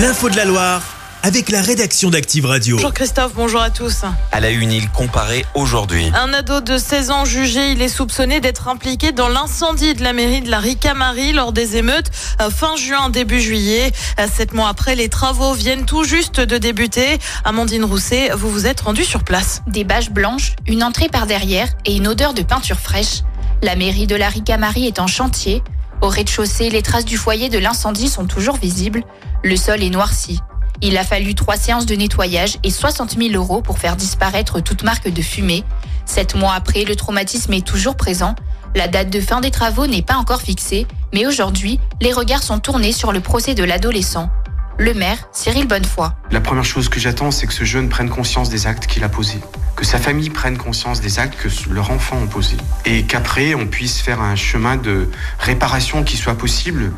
L'info de la Loire avec la rédaction d'Active Radio. Bonjour Christophe, bonjour à tous. À la une, il comparait aujourd'hui. Un ado de 16 ans jugé, il est soupçonné d'être impliqué dans l'incendie de la mairie de la Ricamari lors des émeutes euh, fin juin, début juillet. Euh, sept mois après, les travaux viennent tout juste de débuter. Amandine Rousset, vous vous êtes rendue sur place. Des bâches blanches, une entrée par derrière et une odeur de peinture fraîche. La mairie de la Ricamari est en chantier. Au rez-de-chaussée, les traces du foyer de l'incendie sont toujours visibles. Le sol est noirci. Il a fallu trois séances de nettoyage et 60 000 euros pour faire disparaître toute marque de fumée. Sept mois après, le traumatisme est toujours présent. La date de fin des travaux n'est pas encore fixée, mais aujourd'hui, les regards sont tournés sur le procès de l'adolescent. Le maire, Cyril Bonnefoy. La première chose que j'attends, c'est que ce jeune prenne conscience des actes qu'il a posés, que sa famille prenne conscience des actes que leur enfant ont posés, et qu'après, on puisse faire un chemin de réparation qui soit possible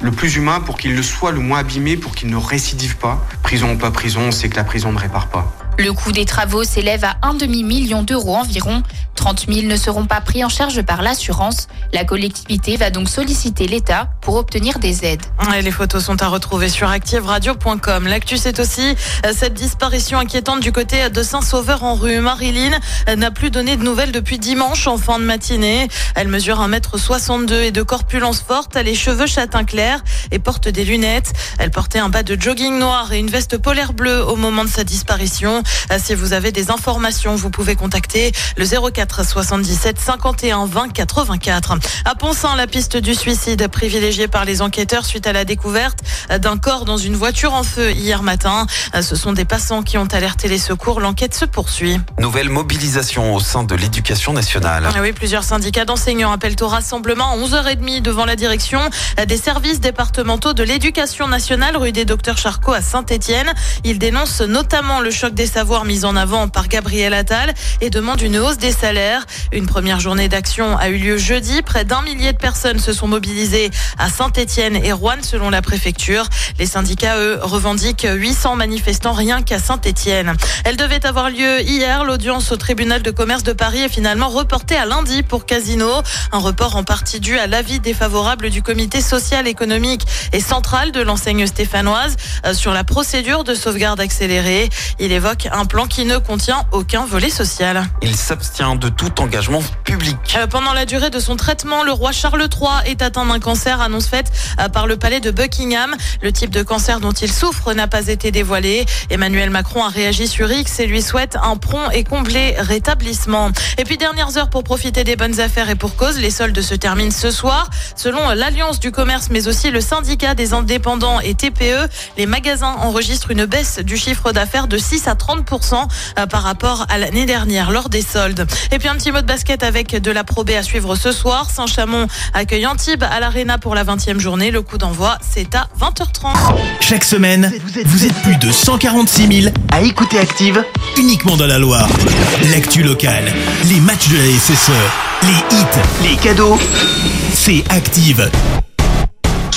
le plus humain pour qu'il le soit le moins abîmé, pour qu'il ne récidive pas. Prison ou pas prison, c'est que la prison ne répare pas. Le coût des travaux s'élève à un demi-million d'euros environ. 30 000 ne seront pas pris en charge par l'assurance. La collectivité va donc solliciter l'État pour obtenir des aides. les photos sont à retrouver sur activeradio.com. L'actu, c'est aussi euh, cette disparition inquiétante du côté de Saint-Sauveur en rue. Marilyn euh, n'a plus donné de nouvelles depuis dimanche en fin de matinée. Elle mesure 1m62 et de corpulence forte. Elle a les cheveux châtain clair et porte des lunettes. Elle portait un bas de jogging noir et une veste polaire bleue au moment de sa disparition. Euh, si vous avez des informations, vous pouvez contacter le 04 77 51 20 84. À Ponsin, la piste du suicide privilégiée par les enquêteurs suite à la découverte d'un corps dans une voiture en feu hier matin. Ce sont des passants qui ont alerté les secours. L'enquête se poursuit. Nouvelle mobilisation au sein de l'éducation nationale. Ah oui, plusieurs syndicats d'enseignants appellent au rassemblement à 11h30 devant la direction des services départementaux de l'éducation nationale rue des Docteurs Charcot à Saint-Etienne. Ils dénoncent notamment le choc des savoirs mis en avant par Gabriel Attal et demandent une hausse des salaires une première journée d'action a eu lieu jeudi. Près d'un millier de personnes se sont mobilisées à Saint-Etienne et Rouen selon la préfecture. Les syndicats, eux, revendiquent 800 manifestants rien qu'à Saint-Etienne. Elle devait avoir lieu hier. L'audience au tribunal de commerce de Paris est finalement reportée à lundi pour Casino. Un report en partie dû à l'avis défavorable du comité social, économique et central de l'enseigne stéphanoise euh, sur la procédure de sauvegarde accélérée. Il évoque un plan qui ne contient aucun volet social. Il s'abstient de tout engagement public. Euh, pendant la durée de son traitement, le roi Charles III est atteint d'un cancer, annonce faite euh, par le palais de Buckingham. Le type de cancer dont il souffre n'a pas été dévoilé. Emmanuel Macron a réagi sur X et lui souhaite un prompt et complet rétablissement. Et puis dernières heures pour profiter des bonnes affaires et pour cause, les soldes se terminent ce soir. Selon l'Alliance du commerce mais aussi le syndicat des indépendants et TPE, les magasins enregistrent une baisse du chiffre d'affaires de 6 à 30 euh, par rapport à l'année dernière lors des soldes. Et puis un petit mot de basket avec de la probée à suivre ce soir. Saint-Chamond accueille Antibes à l'Arena pour la 20e journée. Le coup d'envoi, c'est à 20h30. Chaque semaine, vous êtes plus de 146 000 à écouter Active uniquement dans la Loire. L'actu locale, les matchs de la SSE, les hits, les cadeaux, c'est Active.